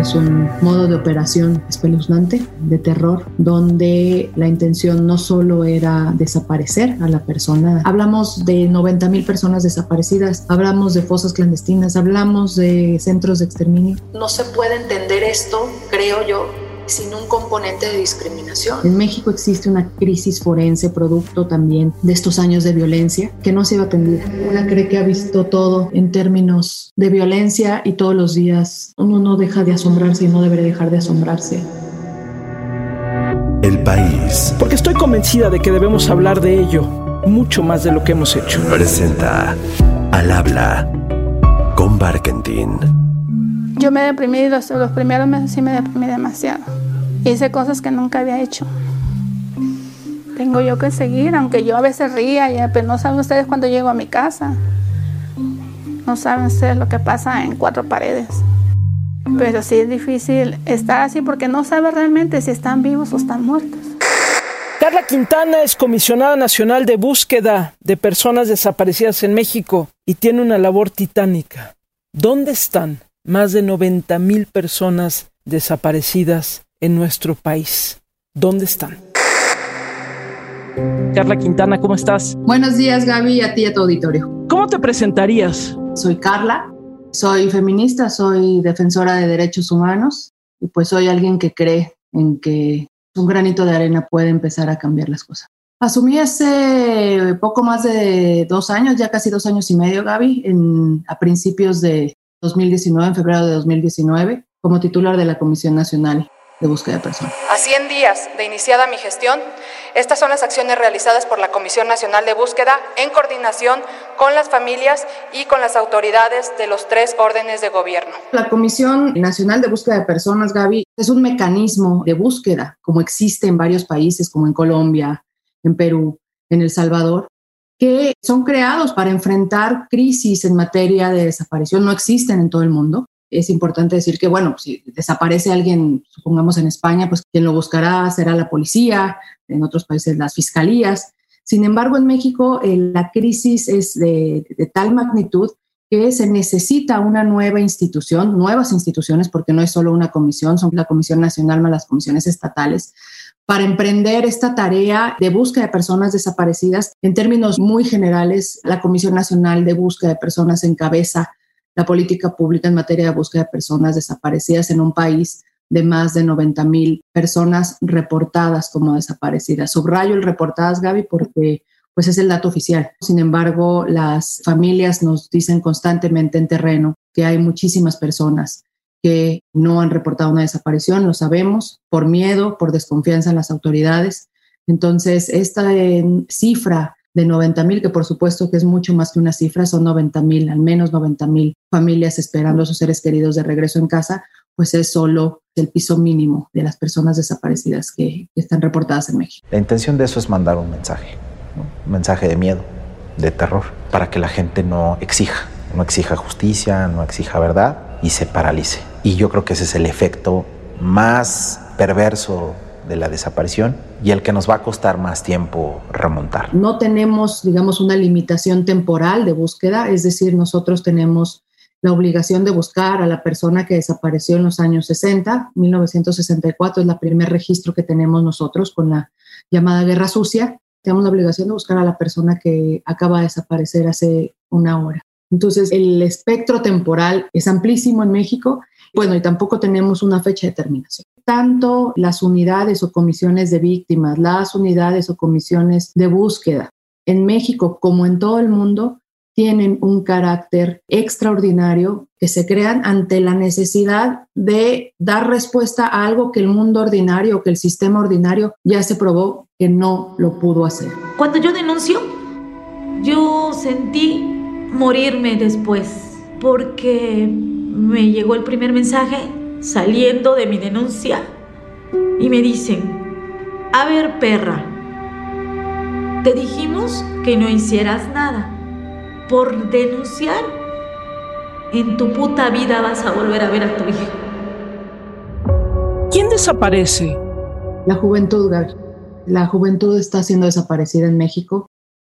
Es un modo de operación espeluznante, de terror, donde la intención no solo era desaparecer a la persona. Hablamos de 90 mil personas desaparecidas, hablamos de fosas clandestinas, hablamos de centros de exterminio. No se puede entender esto, creo yo, sin un componente de discriminación. En México existe una crisis forense producto también de estos años de violencia que no se iba a atender. Una cree que ha visto todo en términos de violencia y todos los días uno no deja de asombrarse y no debe dejar de asombrarse. El país. Porque estoy convencida de que debemos hablar de ello mucho más de lo que hemos hecho. Presenta Al habla con Barkentin. Yo me deprimí los, los primeros meses sí me deprimí demasiado. Hice cosas que nunca había hecho. Tengo yo que seguir, aunque yo a veces ría, pero no saben ustedes cuando llego a mi casa. No saben ustedes lo que pasa en cuatro paredes. Pero sí es difícil estar así porque no sabe realmente si están vivos o están muertos. Carla Quintana es comisionada nacional de búsqueda de personas desaparecidas en México y tiene una labor titánica. ¿Dónde están más de 90 mil personas desaparecidas en nuestro país. ¿Dónde están? Carla Quintana, ¿cómo estás? Buenos días, Gaby, y a ti y a tu auditorio. ¿Cómo te presentarías? Soy Carla, soy feminista, soy defensora de derechos humanos y pues soy alguien que cree en que un granito de arena puede empezar a cambiar las cosas. Asumí hace poco más de dos años, ya casi dos años y medio, Gaby, en, a principios de 2019, en febrero de 2019, como titular de la Comisión Nacional de Búsqueda de Personas. A 100 días de iniciada mi gestión, estas son las acciones realizadas por la Comisión Nacional de Búsqueda en coordinación con las familias y con las autoridades de los tres órdenes de gobierno. La Comisión Nacional de Búsqueda de Personas, Gaby, es un mecanismo de búsqueda, como existe en varios países, como en Colombia, en Perú, en El Salvador, que son creados para enfrentar crisis en materia de desaparición, no existen en todo el mundo. Es importante decir que, bueno, si desaparece alguien, supongamos en España, pues quien lo buscará será la policía, en otros países las fiscalías. Sin embargo, en México eh, la crisis es de, de tal magnitud que se necesita una nueva institución, nuevas instituciones, porque no es solo una comisión, son la Comisión Nacional más las comisiones estatales, para emprender esta tarea de búsqueda de personas desaparecidas. En términos muy generales, la Comisión Nacional de Búsqueda de Personas encabeza la política pública en materia de búsqueda de personas desaparecidas en un país de más de 90 mil personas reportadas como desaparecidas. Subrayo el reportadas, Gaby, porque pues es el dato oficial. Sin embargo, las familias nos dicen constantemente en terreno que hay muchísimas personas que no han reportado una desaparición, lo sabemos, por miedo, por desconfianza en las autoridades. Entonces, esta cifra de 90 mil, que por supuesto que es mucho más que una cifra, son 90 mil, al menos 90 mil familias esperando a sus seres queridos de regreso en casa, pues es solo el piso mínimo de las personas desaparecidas que, están reportadas en México. La intención de eso es mandar un mensaje, un mensaje de miedo, de terror, para que la gente no exija, no exija justicia, no exija verdad y se paralice. Y yo creo que ese es el efecto más perverso de la desaparición y el que nos va a costar más tiempo remontar. No tenemos, digamos, una limitación temporal de búsqueda, es decir, nosotros tenemos la obligación de buscar a la persona que desapareció en los años 60, 1964 es el primer registro que tenemos nosotros con la llamada guerra sucia. Tenemos la obligación de buscar a la persona que acaba de desaparecer hace una hora. Entonces, el espectro temporal es amplísimo en México. Bueno, y tampoco tenemos una fecha de terminación. Tanto las unidades o comisiones de víctimas, las unidades o comisiones de búsqueda en México como en todo el mundo tienen un carácter extraordinario que se crean ante la necesidad de dar respuesta a algo que el mundo ordinario, que el sistema ordinario ya se probó que no lo pudo hacer. Cuando yo denuncio, yo sentí morirme después, porque me llegó el primer mensaje saliendo de mi denuncia y me dicen, a ver perra, te dijimos que no hicieras nada. Por denunciar, en tu puta vida vas a volver a ver a tu hijo. ¿Quién desaparece? La juventud, Gaby. La juventud está siendo desaparecida en México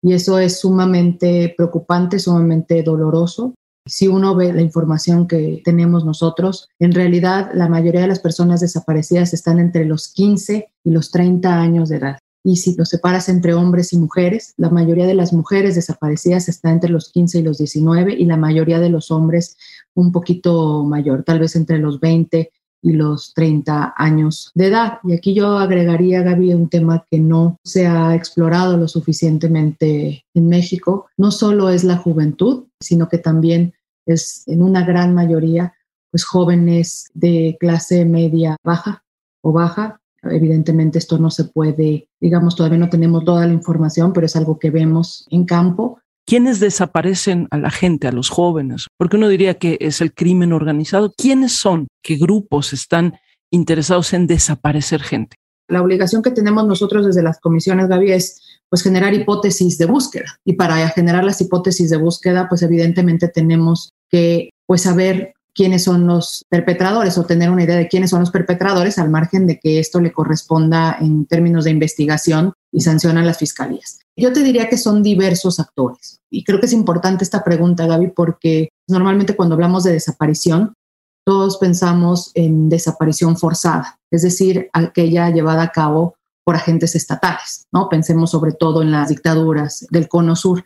y eso es sumamente preocupante, sumamente doloroso. Si uno ve la información que tenemos nosotros, en realidad la mayoría de las personas desaparecidas están entre los 15 y los 30 años de edad. Y si lo separas entre hombres y mujeres, la mayoría de las mujeres desaparecidas está entre los 15 y los 19 y la mayoría de los hombres un poquito mayor, tal vez entre los 20 y los 30 años de edad. Y aquí yo agregaría, Gaby, un tema que no se ha explorado lo suficientemente en México. No solo es la juventud, sino que también es en una gran mayoría pues jóvenes de clase media baja o baja. Evidentemente esto no se puede, digamos, todavía no tenemos toda la información, pero es algo que vemos en campo ¿Quiénes desaparecen a la gente, a los jóvenes? Porque uno diría que es el crimen organizado. ¿Quiénes son? ¿Qué grupos están interesados en desaparecer gente? La obligación que tenemos nosotros desde las comisiones, Gaby, es pues generar hipótesis de búsqueda. Y para generar las hipótesis de búsqueda, pues evidentemente tenemos que pues saber quiénes son los perpetradores o tener una idea de quiénes son los perpetradores al margen de que esto le corresponda en términos de investigación y sanciona a las fiscalías. Yo te diría que son diversos actores y creo que es importante esta pregunta, Gaby, porque normalmente cuando hablamos de desaparición, todos pensamos en desaparición forzada, es decir, aquella llevada a cabo por agentes estatales, ¿no? Pensemos sobre todo en las dictaduras del cono sur.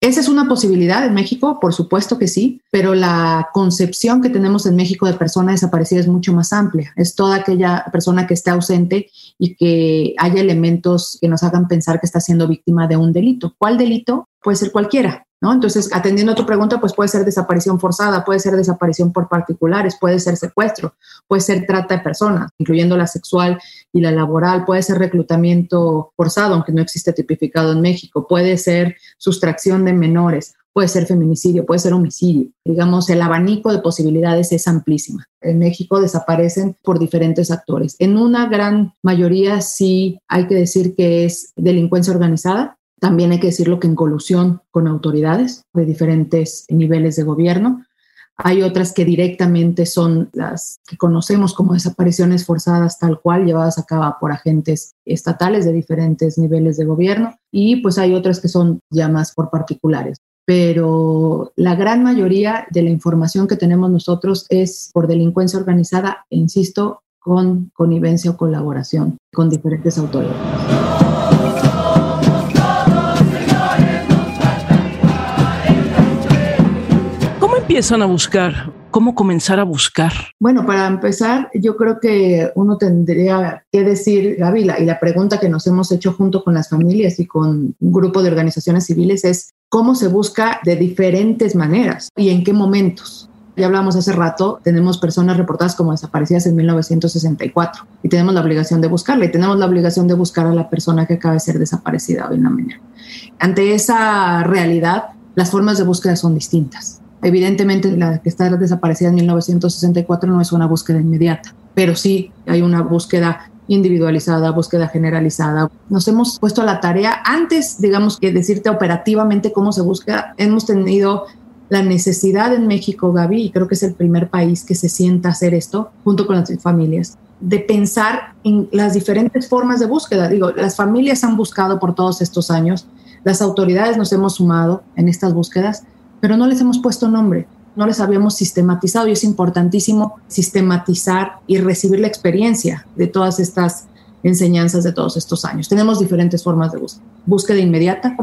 Esa es una posibilidad en México, por supuesto que sí, pero la concepción que tenemos en México de persona desaparecida es mucho más amplia. Es toda aquella persona que esté ausente y que haya elementos que nos hagan pensar que está siendo víctima de un delito. ¿Cuál delito? Puede ser cualquiera. ¿No? Entonces, atendiendo a tu pregunta, pues puede ser desaparición forzada, puede ser desaparición por particulares, puede ser secuestro, puede ser trata de personas, incluyendo la sexual y la laboral, puede ser reclutamiento forzado, aunque no existe tipificado en México, puede ser sustracción de menores, puede ser feminicidio, puede ser homicidio. Digamos, el abanico de posibilidades es amplísima. En México desaparecen por diferentes actores. En una gran mayoría sí hay que decir que es delincuencia organizada, también hay que decirlo que en colusión con autoridades de diferentes niveles de gobierno. Hay otras que directamente son las que conocemos como desapariciones forzadas tal cual, llevadas a cabo por agentes estatales de diferentes niveles de gobierno. Y pues hay otras que son ya más por particulares. Pero la gran mayoría de la información que tenemos nosotros es por delincuencia organizada, insisto, con connivencia o colaboración con diferentes autoridades. Empiezan a buscar? ¿Cómo comenzar a buscar? Bueno, para empezar, yo creo que uno tendría que decir, Gaby, y la pregunta que nos hemos hecho junto con las familias y con un grupo de organizaciones civiles es cómo se busca de diferentes maneras y en qué momentos. Ya hablamos hace rato, tenemos personas reportadas como desaparecidas en 1964 y tenemos la obligación de buscarla y tenemos la obligación de buscar a la persona que acaba de ser desaparecida hoy en la mañana. Ante esa realidad, las formas de búsqueda son distintas. Evidentemente, la que está desaparecida en 1964 no es una búsqueda inmediata, pero sí hay una búsqueda individualizada, búsqueda generalizada. Nos hemos puesto a la tarea, antes, digamos, que decirte operativamente cómo se busca, hemos tenido la necesidad en México, Gaby, y creo que es el primer país que se sienta a hacer esto junto con las familias, de pensar en las diferentes formas de búsqueda. Digo, las familias han buscado por todos estos años, las autoridades nos hemos sumado en estas búsquedas, pero no les hemos puesto nombre, no les habíamos sistematizado y es importantísimo sistematizar y recibir la experiencia de todas estas enseñanzas de todos estos años. Tenemos diferentes formas de búsqueda. Inmediata,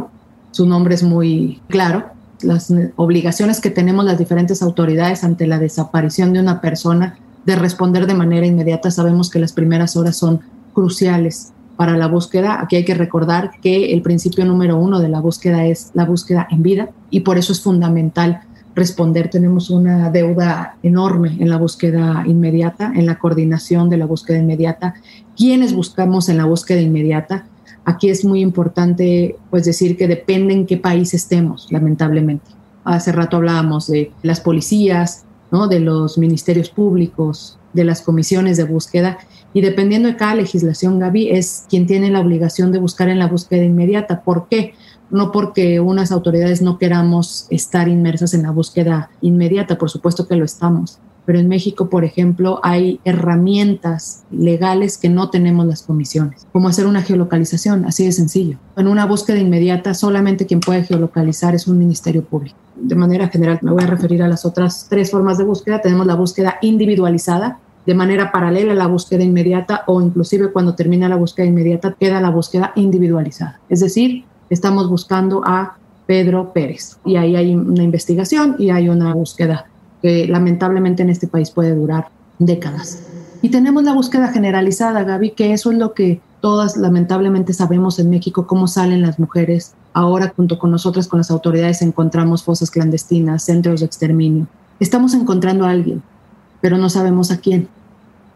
su nombre es muy claro, las obligaciones que tenemos las diferentes autoridades ante la desaparición de una persona de responder de manera inmediata. Sabemos que las primeras horas son cruciales para la búsqueda. Aquí hay que recordar que el principio número uno de la búsqueda es la búsqueda en vida y por eso es fundamental responder. Tenemos una deuda enorme en la búsqueda inmediata, en la coordinación de la búsqueda inmediata. ¿Quiénes buscamos en la búsqueda inmediata? Aquí es muy importante pues decir que depende en qué país estemos, lamentablemente. Hace rato hablábamos de las policías, ¿no? de los ministerios públicos, de las comisiones de búsqueda y dependiendo de cada legislación, Gaby, es quien tiene la obligación de buscar en la búsqueda inmediata. ¿Por qué? No porque unas autoridades no queramos estar inmersas en la búsqueda inmediata, por supuesto que lo estamos, pero en México, por ejemplo, hay herramientas legales que no tenemos las comisiones, como hacer una geolocalización, así de sencillo. En una búsqueda inmediata, solamente quien puede geolocalizar es un ministerio público. De manera general, me voy a referir a las otras tres formas de búsqueda. Tenemos la búsqueda individualizada, de manera paralela a la búsqueda inmediata o inclusive cuando termina la búsqueda inmediata queda la búsqueda individualizada. Es decir, estamos buscando a Pedro Pérez y ahí hay una investigación y hay una búsqueda que lamentablemente en este país puede durar décadas. Y tenemos la búsqueda generalizada, Gaby, que eso es lo que todas lamentablemente sabemos en México, cómo salen las mujeres. Ahora, junto con nosotras, con las autoridades, encontramos fosas clandestinas, centros de exterminio. Estamos encontrando a alguien, pero no sabemos a quién.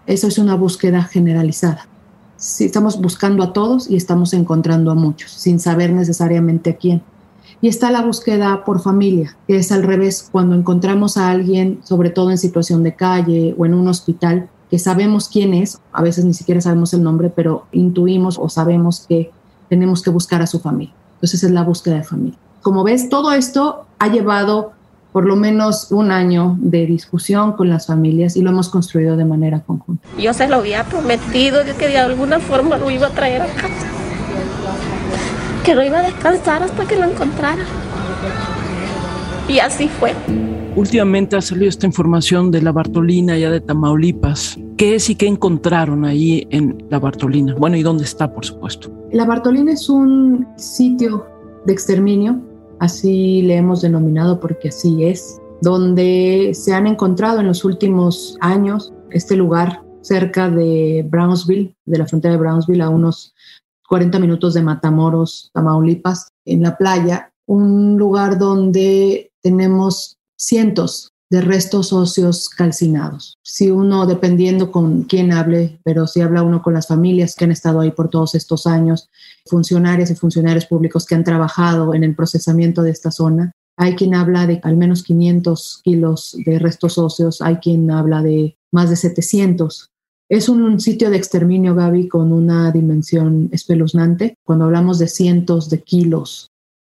Eso es una búsqueda generalizada. Sí, estamos buscando a todos y estamos encontrando a muchos, sin saber necesariamente a quién. Y está la búsqueda por familia, que es al revés, cuando encontramos a alguien, sobre todo en situación de calle o en un hospital, que sabemos quién es, a veces ni siquiera sabemos el nombre, pero intuimos o sabemos que tenemos que buscar a su familia. Entonces es la búsqueda de familia. Como ves, todo esto ha llevado por lo menos un año de discusión con las familias y lo hemos construido de manera conjunta. Yo se lo había prometido que de alguna forma lo iba a traer a casa que no iba a descansar hasta que lo encontrara. Y así fue. Últimamente ha salido esta información de la Bartolina ya de Tamaulipas. ¿Qué es y qué encontraron ahí en la Bartolina? Bueno, ¿y dónde está, por supuesto? La Bartolina es un sitio de exterminio, así le hemos denominado porque así es, donde se han encontrado en los últimos años este lugar cerca de Brownsville, de la frontera de Brownsville, a unos 40 minutos de Matamoros, Tamaulipas, en la playa, un lugar donde tenemos cientos de restos óseos calcinados. Si uno, dependiendo con quién hable, pero si habla uno con las familias que han estado ahí por todos estos años, funcionarios y funcionarios públicos que han trabajado en el procesamiento de esta zona, hay quien habla de al menos 500 kilos de restos óseos, hay quien habla de más de 700. Es un, sitio de exterminio, Gaby, con una dimensión espeluznante. Cuando hablamos de cientos de kilos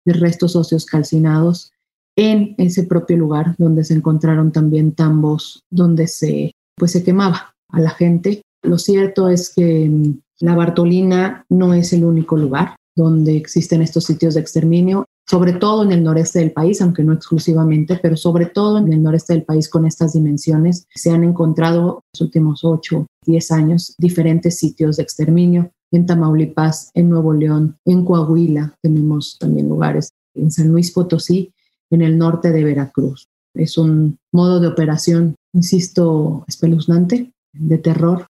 de restos óseos calcinados en ese propio lugar donde se encontraron también tambos donde se, pues, se quemaba a la gente. Lo cierto es que mm, la Bartolina no es el único lugar donde existen estos sitios de exterminio sobre todo en el noreste del país, aunque no exclusivamente, pero sobre todo en el noreste del país con estas dimensiones. Se han encontrado en los últimos 8, 10 años diferentes sitios de exterminio en Tamaulipas, en Nuevo León, en Coahuila, tenemos también lugares, en San Luis Potosí, en el norte de Veracruz. Es un modo de operación, insisto, espeluznante, de terror,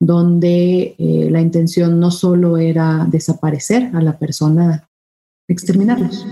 donde eh, la intención no solo era desaparecer a la persona exterminarlos.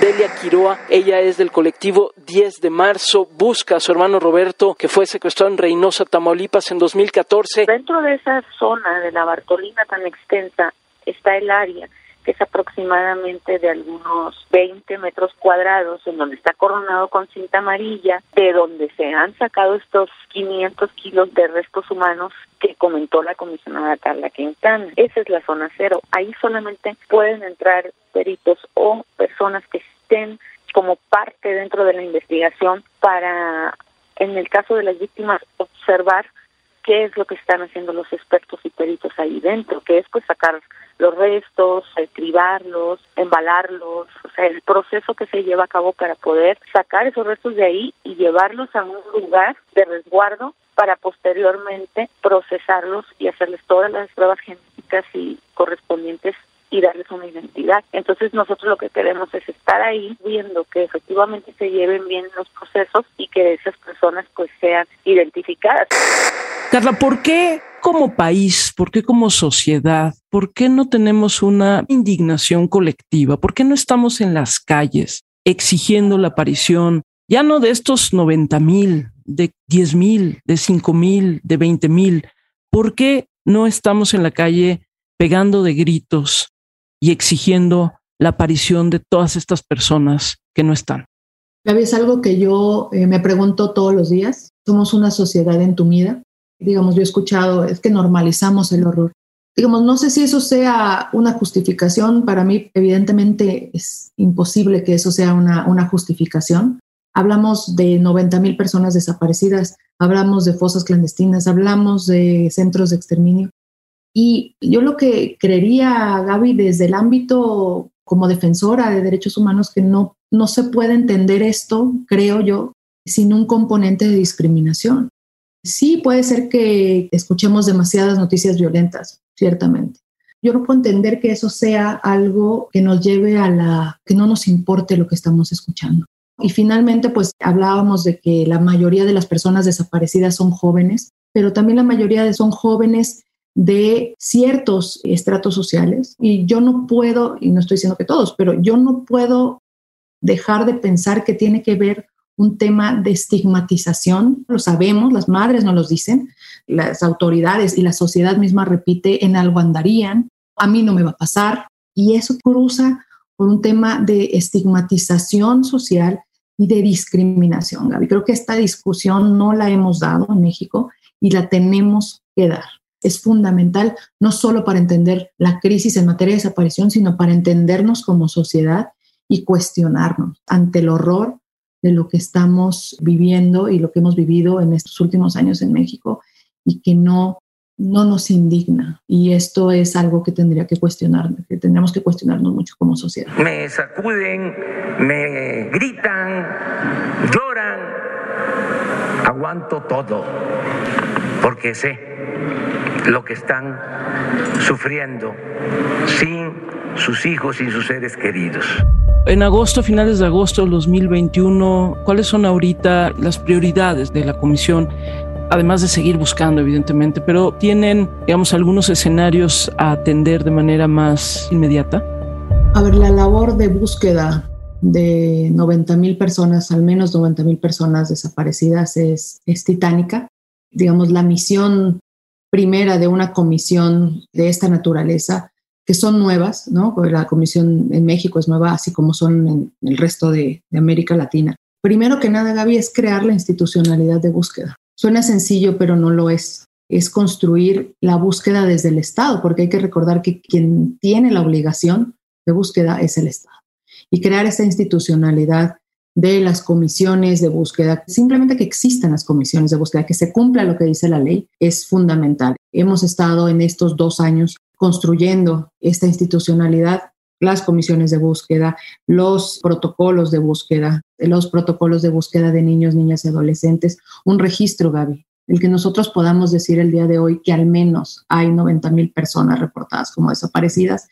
Delia Quiroa, ella es del colectivo 10 de marzo, busca a su hermano Roberto, que fue secuestrado en Reynosa, Tamaulipas, en 2014. Dentro de esa zona de la Bartolina tan extensa está el área es aproximadamente de algunos 20 metros cuadrados, en donde está coronado con cinta amarilla, de donde se han sacado estos 500 kilos de restos humanos que comentó la comisionada Carla Quintana. Esa es la zona cero. Ahí solamente pueden entrar peritos o personas que estén como parte dentro de la investigación para, en el caso de las víctimas, observar qué es lo que están haciendo los expertos y peritos ahí dentro, que es pues sacar los restos, cribarlos, embalarlos, o sea, el proceso que se lleva a cabo para poder sacar esos restos de ahí y llevarlos a un lugar de resguardo para posteriormente procesarlos y hacerles todas las pruebas genéticas y correspondientes y darles una identidad. Entonces nosotros lo que queremos es estar ahí viendo que efectivamente se lleven bien los procesos y que esas personas pues sean identificadas. Carla, ¿por qué como país, por qué como sociedad, por qué no tenemos una indignación colectiva? ¿Por qué no estamos en las calles exigiendo la aparición ya no de estos 90 mil, de 10 mil, de 5 mil, de 20 mil? ¿Por qué no estamos en la calle pegando de gritos y exigiendo la aparición de todas estas personas que no están? Gaby, es algo que yo eh, me pregunto todos los días. Somos una sociedad entumida digamos, yo he escuchado, es que normalizamos el horror. Digamos, no sé si eso sea una justificación, para mí evidentemente es imposible que eso sea una, una justificación, Hablamos de 90 mil personas desaparecidas, hablamos de fosas clandestinas, hablamos de centros de exterminio. Y yo lo que creería, Gaby, desde el ámbito como defensora de derechos humanos, que no, no se puede entender esto, creo yo, sin un componente de discriminación. Sí puede ser que escuchemos demasiadas noticias violentas, ciertamente. Yo no puedo entender que eso sea algo que nos lleve a la que no nos importe lo que estamos escuchando. Y finalmente, pues hablábamos de que la mayoría de las personas desaparecidas son jóvenes, pero también la mayoría de son jóvenes de ciertos estratos sociales. Y yo no puedo, y no estoy diciendo que todos, pero yo no puedo dejar de pensar que tiene que ver un tema de estigmatización, lo sabemos, las madres nos lo dicen, las autoridades y la sociedad misma repite, en algo andarían, a mí no me va a pasar, y eso cruza por un tema de estigmatización social y de discriminación, Gaby. Creo que esta discusión no la hemos dado en México y la tenemos que dar. Es fundamental no solo para entender la crisis en materia de desaparición, sino para entendernos como sociedad y cuestionarnos ante el horror de lo que estamos viviendo y lo que hemos vivido en estos últimos años en México y que no, no nos indigna. Y esto es algo que tendría que cuestionar, que tendríamos que cuestionarnos mucho como sociedad. Me sacuden, me gritan, lloran, aguanto todo, porque sé lo que están sufriendo sin sus hijos y sus seres queridos. En agosto, finales de agosto del 2021, ¿cuáles son ahorita las prioridades de la comisión? Además de seguir buscando, evidentemente, pero ¿tienen, digamos, algunos escenarios a atender de manera más inmediata? A ver, la labor de búsqueda de 90 mil personas, al menos 90 mil personas desaparecidas, es, es titánica. Digamos, la misión primera de una comisión de esta naturaleza que son nuevas, ¿no? La comisión en México es nueva, así como son en el resto de, América Latina. Primero que nada, Gaby, es crear la institucionalidad de búsqueda. Suena sencillo, pero no lo es. Es construir la búsqueda desde el Estado, porque hay que recordar que quien tiene la obligación de búsqueda es el Estado. Y crear esa institucionalidad de las comisiones de búsqueda, simplemente que existan las comisiones de búsqueda, que se cumpla lo que dice la ley, es fundamental. Hemos estado en estos dos años construyendo esta institucionalidad, las comisiones de búsqueda, los protocolos de búsqueda, los protocolos de búsqueda de niños, niñas y adolescentes, un registro, Gaby, el que nosotros podamos decir el día de hoy que al menos hay 90 mil personas reportadas como desaparecidas,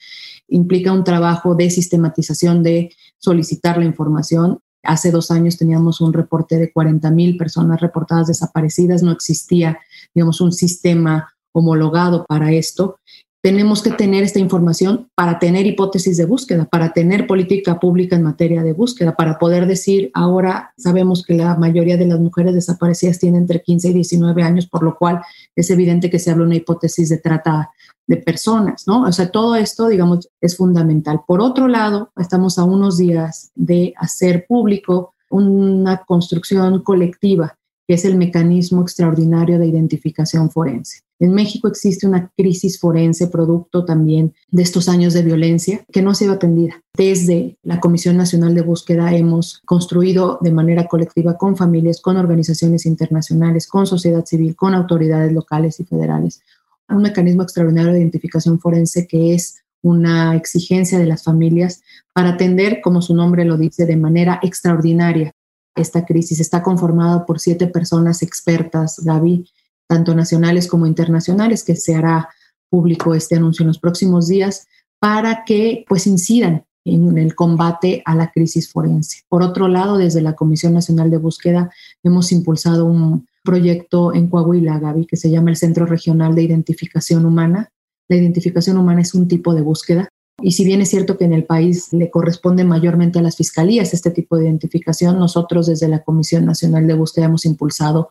implica un trabajo de sistematización de solicitar la información. Hace dos años teníamos un reporte de 40 mil personas reportadas desaparecidas, no existía, digamos, un sistema homologado para esto. Tenemos que tener esta información para tener hipótesis de búsqueda, para tener política pública en materia de búsqueda, para poder decir, ahora sabemos que la mayoría de las mujeres desaparecidas tienen entre 15 y 19 años, por lo cual es evidente que se habla una hipótesis de trata de personas, ¿no? O sea, todo esto, digamos, es fundamental. Por otro lado, estamos a unos días de hacer público una construcción colectiva que es el mecanismo extraordinario de identificación forense. En México existe una crisis forense producto también de estos años de violencia que no ha sido atendida. Desde la Comisión Nacional de Búsqueda hemos construido de manera colectiva con familias, con organizaciones internacionales, con sociedad civil, con autoridades locales y federales, un mecanismo extraordinario de identificación forense que es una exigencia de las familias para atender, como su nombre lo dice, de manera extraordinaria esta crisis. Está conformado por siete personas expertas, Gaby, tanto nacionales como internacionales, que se hará público este anuncio en los próximos días para que pues incidan en el combate a la crisis forense. Por otro lado, desde la Comisión Nacional de Búsqueda hemos impulsado un proyecto en Coahuila, Gaby, que se llama el Centro Regional de Identificación Humana. La identificación humana es un tipo de búsqueda y si bien es cierto que en el país le corresponde mayormente a las fiscalías este tipo de identificación, nosotros desde la Comisión Nacional de Búsqueda hemos impulsado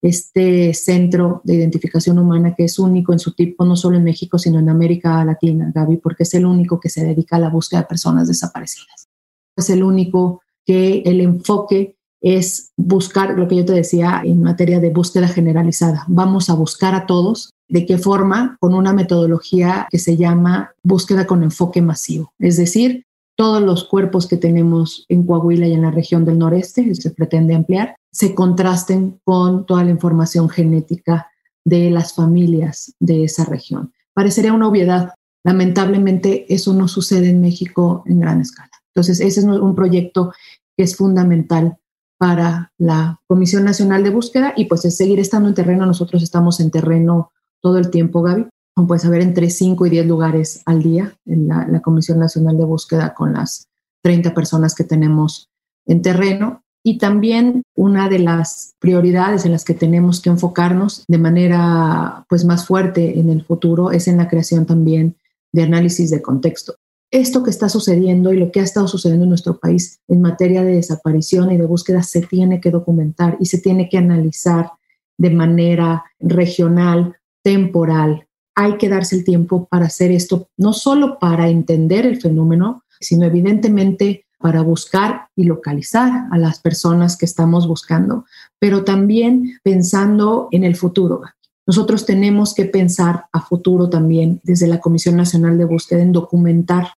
este centro de identificación humana que es único en su tipo, no solo en México, sino en América Latina, Gaby, porque es el único que se dedica a la búsqueda de personas desaparecidas. Es el único que el enfoque es buscar lo que yo te decía en materia de búsqueda generalizada. Vamos a buscar a todos. ¿De qué forma? Con una metodología que se llama búsqueda con enfoque masivo. Es decir, todos los cuerpos que tenemos en Coahuila y en la región del noreste, se pretende ampliar, se contrasten con toda la información genética de las familias de esa región. Parecería una obviedad. Lamentablemente eso no sucede en México en gran escala. Entonces, ese es un proyecto que es fundamental para la Comisión Nacional de Búsqueda y pues es seguir estando en terreno. Nosotros estamos en terreno todo el tiempo, Gaby. Puedes haber entre 5 y 10 lugares al día en la, la Comisión Nacional de Búsqueda con las 30 personas que tenemos en terreno. Y también una de las prioridades en las que tenemos que enfocarnos de manera pues más fuerte en el futuro es en la creación también de análisis de contexto esto que está sucediendo y lo que ha estado sucediendo en nuestro país en materia de desaparición y de búsqueda se tiene que documentar y se tiene que analizar de manera regional, temporal. Hay que darse el tiempo para hacer esto, no solo para entender el fenómeno, sino evidentemente para buscar y localizar a las personas que estamos buscando, pero también pensando en el futuro. Nosotros tenemos que pensar a futuro también desde la Comisión Nacional de Búsqueda en documentar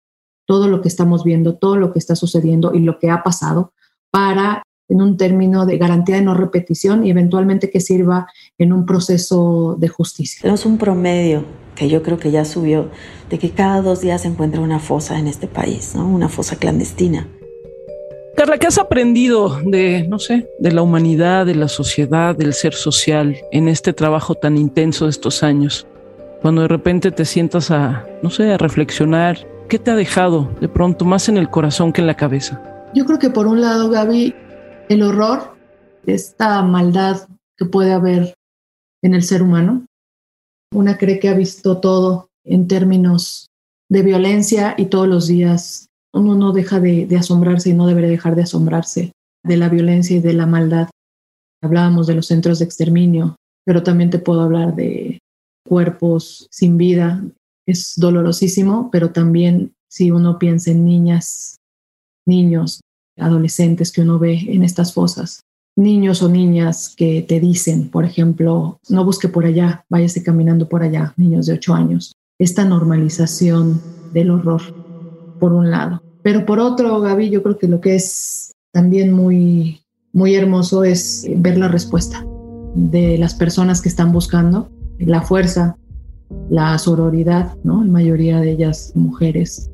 todo lo que estamos viendo, todo lo que está sucediendo y lo que ha pasado para en un término de garantía de no repetición y eventualmente que sirva en un proceso de justicia. Tenemos un promedio que yo creo que ya subió de que cada dos días se encuentra una fosa en este país, ¿no? una fosa clandestina. Carla, ¿qué has aprendido de, no sé, de la humanidad, de la sociedad, del ser social en este trabajo tan intenso de estos años? Cuando de repente te sientas a, no sé, a reflexionar ¿Qué te ha dejado de pronto más en el corazón que en la cabeza? Yo creo que por un lado, Gaby, el horror, esta maldad que puede haber en el ser humano. Una cree que ha visto todo en términos de violencia y todos los días uno no deja de, de asombrarse y no debería dejar de asombrarse de la violencia y de la maldad. Hablábamos de los centros de exterminio, pero también te puedo hablar de cuerpos sin vida es dolorosísimo, pero también si uno piensa en niñas, niños, adolescentes que uno ve en estas fosas, niños o niñas que te dicen, por ejemplo, no busque por allá, váyase caminando por allá, niños de ocho años. Esta normalización del horror, por un lado. Pero por otro, Gaby, yo creo que lo que es también muy, muy hermoso es ver la respuesta de las personas que están buscando, la fuerza la sororidad, ¿no? En mayoría de ellas mujeres,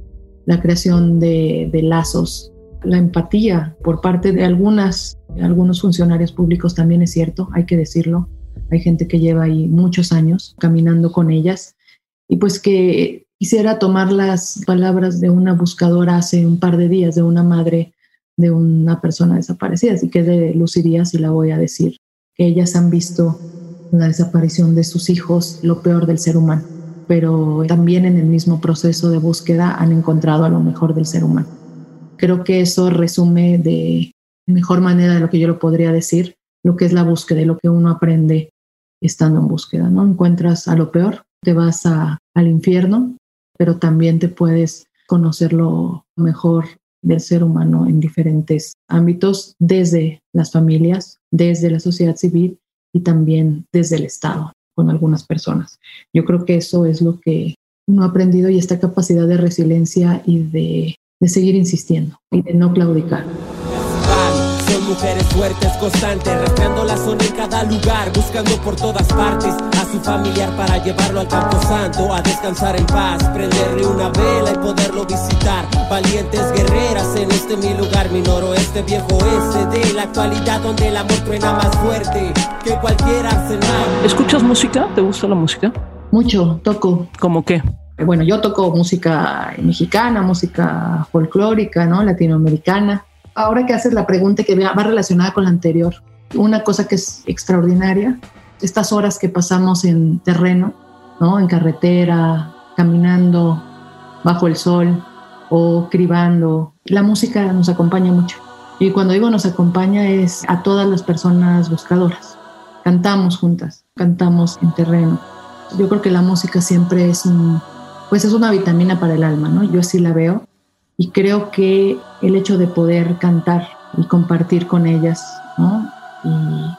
la creación de, lazos, la empatía por parte de algunas, algunos funcionarios públicos también es cierto, hay que decirlo. Hay gente que lleva ahí muchos años caminando con ellas y pues que quisiera tomar las palabras de una buscadora hace un par de días, de una madre de una persona desaparecida, así que de luciría si la voy a decir, que ellas han visto la desaparición de sus hijos, lo peor del ser humano, pero también en el mismo proceso de búsqueda han encontrado a lo mejor del ser humano. Creo que eso resume de mejor manera de lo que yo lo podría decir, lo que es la búsqueda y lo que uno aprende estando en búsqueda, ¿no? Encuentras a lo peor, te vas al infierno, pero también te puedes conocer lo mejor del ser humano en diferentes ámbitos, desde las familias, desde la sociedad civil y también desde el Estado con algunas personas. Yo creo que eso es lo que uno ha aprendido y esta capacidad de resiliencia y de, de seguir insistiendo y de no claudicar mujeres fuertes, constantes, rastreando la zona en cada lugar, buscando por todas partes a su familiar para llevarlo al campo santo, a descansar en paz, prenderle una vela y poderlo visitar. Valientes guerreras en este mi lugar, mi noroeste viejo ese de la actualidad donde el amor truena más fuerte que cualquier arsenal. ¿Escuchas música? ¿Te gusta la música? Mucho, toco. ¿Cómo qué? Bueno, yo toco música mexicana, música folclórica, ¿no? Latinoamericana ahora que haces la pregunta que va relacionada con la anterior, una cosa que es extraordinaria, estas horas que pasamos en terreno, ¿no? En carretera, caminando bajo el sol o cribando, la música nos acompaña mucho. Y cuando digo nos acompaña es a todas las personas buscadoras. Cantamos juntas, cantamos en terreno. Yo creo que la música siempre es un, pues es una vitamina para el alma, ¿no? Yo así la veo y creo que el hecho de poder cantar y compartir con ellas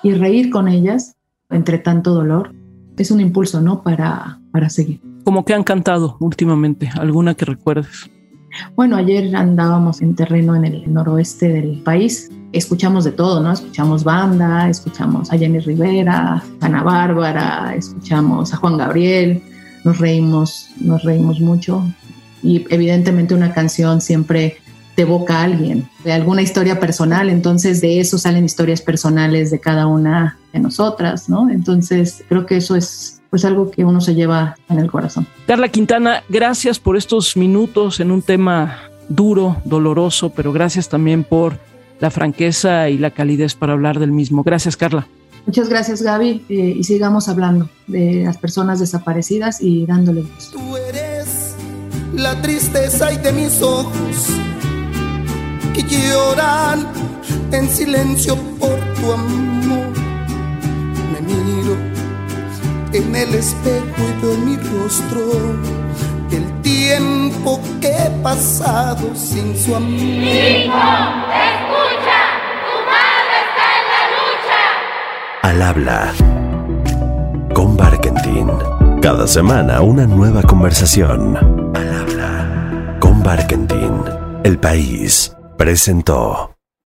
y, reír con ellas entre tanto dolor es un impulso ¿no? para, para seguir. ¿Cómo que han cantado últimamente? ¿Alguna que recuerdes? Bueno, ayer andábamos en terreno en el noroeste del país. Escuchamos de todo, ¿no? Escuchamos banda, escuchamos a Jenny Rivera, a Ana Bárbara, escuchamos a Juan Gabriel, nos reímos, nos reímos mucho. Y evidentemente una canción siempre te evoca a alguien, de alguna historia personal, entonces de eso salen historias personales de cada una de nosotras, ¿no? Entonces creo que eso es pues algo que uno se lleva en el corazón. Carla Quintana, gracias por estos minutos en un tema duro, doloroso, pero gracias también por la franqueza y la calidez para hablar del mismo. Gracias, Carla. Muchas gracias, Gaby, eh, y sigamos hablando de las personas desaparecidas y dándole voz. La tristeza y de mis ojos que lloran en silencio por tu amor. Me miro en el espejo y veo mi rostro el tiempo que he pasado sin su amor. Hijo, escucha, tu madre está en la lucha. Al habla con Barkentin. Cada semana una nueva conversación. Barkentin. El país presentó.